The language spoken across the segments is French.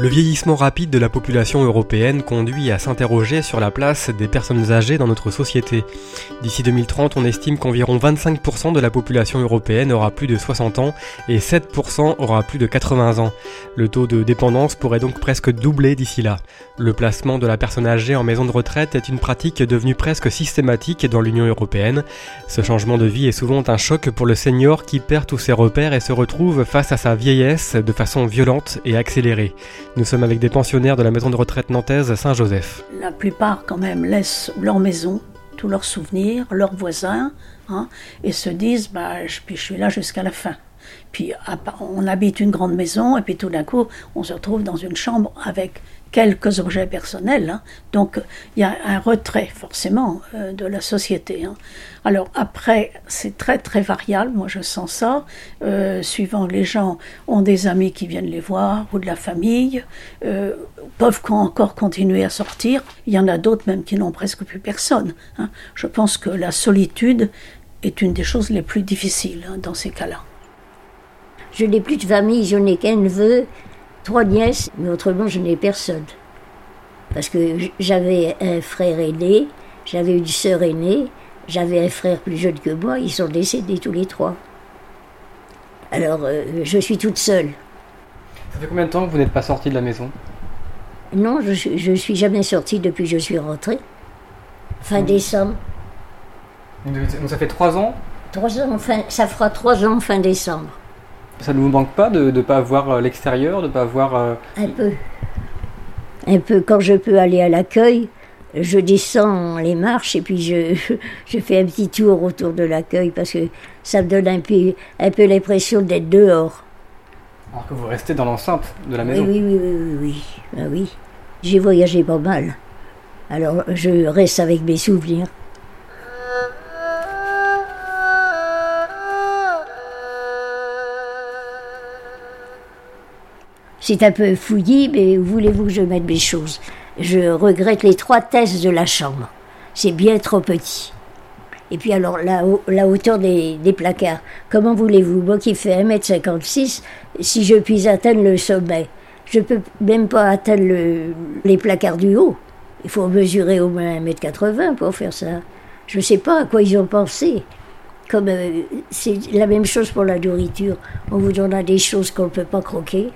Le vieillissement rapide de la population européenne conduit à s'interroger sur la place des personnes âgées dans notre société. D'ici 2030, on estime qu'environ 25% de la population européenne aura plus de 60 ans et 7% aura plus de 80 ans. Le taux de dépendance pourrait donc presque doubler d'ici là. Le placement de la personne âgée en maison de retraite est une pratique devenue presque systématique dans l'Union européenne. Ce changement de vie est souvent un choc pour le senior qui perd tous ses repères et se retrouve face à sa vieillesse de façon violente et accélérée. Nous sommes avec des pensionnaires de la maison de retraite nantaise Saint-Joseph. La plupart quand même laissent leur maison, tous leurs souvenirs, leurs voisins, hein, et se disent bah, je, je suis là jusqu'à la fin. Puis on habite une grande maison et puis tout d'un coup on se retrouve dans une chambre avec quelques objets personnels. Hein. Donc il y a un retrait forcément euh, de la société. Hein. Alors après, c'est très très variable, moi je sens ça, euh, suivant les gens ont des amis qui viennent les voir ou de la famille, euh, peuvent encore continuer à sortir. Il y en a d'autres même qui n'ont presque plus personne. Hein. Je pense que la solitude est une des choses les plus difficiles dans ces cas-là. Je n'ai plus de famille, je n'ai qu'un neveu trois nièces, mais autrement, je n'ai personne. Parce que j'avais un frère aîné, j'avais une sœur aînée, j'avais un frère plus jeune que moi, ils sont décédés tous les trois. Alors, euh, je suis toute seule. Ça fait combien de temps que vous n'êtes pas sortie de la maison? Non, je ne suis jamais sortie depuis que je suis rentrée. Fin décembre. Donc ça fait trois ans? Trois ans, fin, ça fera trois ans fin décembre. Ça ne vous manque pas de ne pas voir euh, l'extérieur, de ne pas voir... Euh, Un peu. Un peu. Quand je peux aller à l'accueil, je descends les marches et puis je, je fais un petit tour autour de l'accueil parce que ça me donne un peu, un peu l'impression d'être dehors. Alors que vous restez dans l'enceinte de la maison Oui, oui, oui, oui, oui. Ah oui. J'ai voyagé pas mal. Alors je reste avec mes souvenirs. C'est un peu fouillis, mais voulez-vous que je mette mes choses? Je regrette les trois thèses de la chambre. C'est bien trop petit. Et puis alors, la, hauteur des, placards. Comment voulez-vous? Moi qui fais 1m56, si je puis atteindre le sommet, je peux même pas atteindre les placards du haut. Il faut mesurer au moins 1m80 pour faire ça. Je ne sais pas à quoi ils ont pensé. Comme euh, c'est la même chose pour la nourriture. On vous donnera des choses qu'on ne peut pas croquer.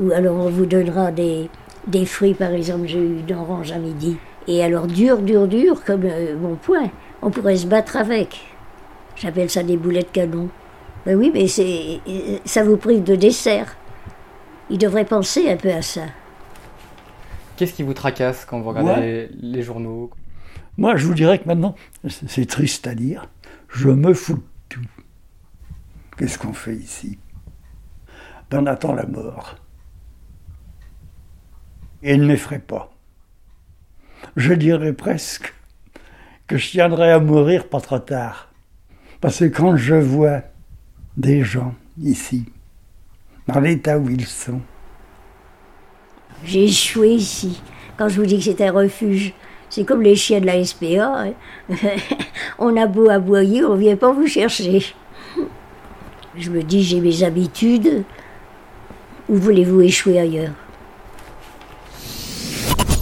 Ou alors on vous donnera des, des fruits, par exemple, j'ai eu une orange à midi. Et alors dur, dur, dur, comme euh, mon poing, on pourrait se battre avec. J'appelle ça des boulettes canon. Ben oui, mais c'est, ça vous prive de dessert. Il devrait penser un peu à ça. Qu'est-ce qui vous tracasse quand vous regardez les, journaux? Moi, je vous dirais que maintenant, c'est triste à dire, je me fous de tout. Qu'est-ce qu'on fait ici? On attend la mort et ne m'effraie pas. Je dirais presque que je tiendrai à mourir pas trop tard. Parce que quand je vois des gens ici, dans l'état où ils sont, j'ai échoué ici. Quand je vous dis que c'est un refuge, c'est comme les chiens de la SPA. Hein. on a beau aboyer, on ne vient pas vous chercher. Je me dis, j'ai mes habitudes. Où voulez-vous échouer ailleurs?